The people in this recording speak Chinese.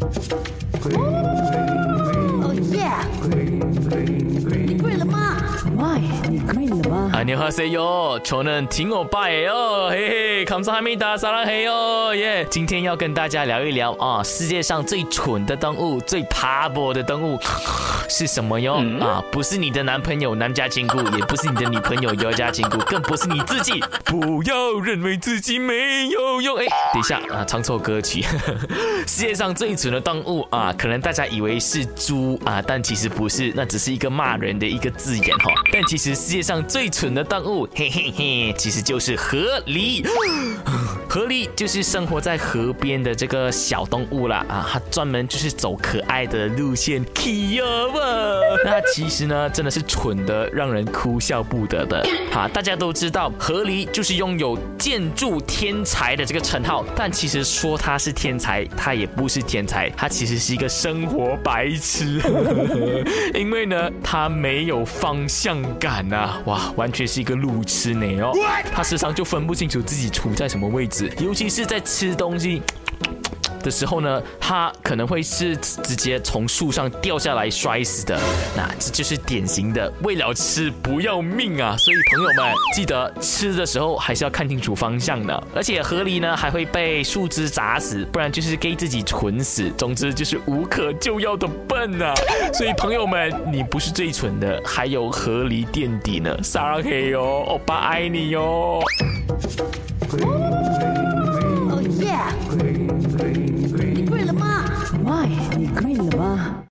Oh yeah！你 green 了吗？안녕하세요저는팅오빠예요嘿嘿，감사합니다撒拉嘿哟耶！今天要跟大家聊一聊啊，世界上最蠢的动物，最爬坡的动物是什么哟？啊，不是你的男朋友南家金姑，也不是你的女朋友尤家金姑，更不是你自己。不要认为自己没有用。哎，等一下啊，唱错歌曲。世界上最蠢的动物啊，可能大家以为是猪啊，但其实不是，那只是一个骂人的一个字眼哈。但其实 世界上最蠢的动物，嘿嘿嘿，其实就是河狸。河狸就是生活在河边的这个小动物啦啊，它专门就是走可爱的路线，Kia。那其实呢，真的是蠢的让人哭笑不得的。哈，大家都知道河狸就是拥有建筑天才的这个称号，但其实说它是天才，它也不是天才，它其实是一个生活白痴。因为呢，他没有方向感呐，哇，完全是一个路痴呢哦。他时常就分不清楚自己处在什么位置。尤其是在吃东西的时候呢，它可能会是直接从树上掉下来摔死的。那这就是典型的为了吃不要命啊！所以朋友们记得吃的时候还是要看清楚方向的。而且河狸呢还会被树枝砸死，不然就是给自己蠢死。总之就是无可救药的笨啊！所以朋友们，你不是最蠢的，还有河狸垫底呢。撒拉嘿哟，欧巴爱你哟。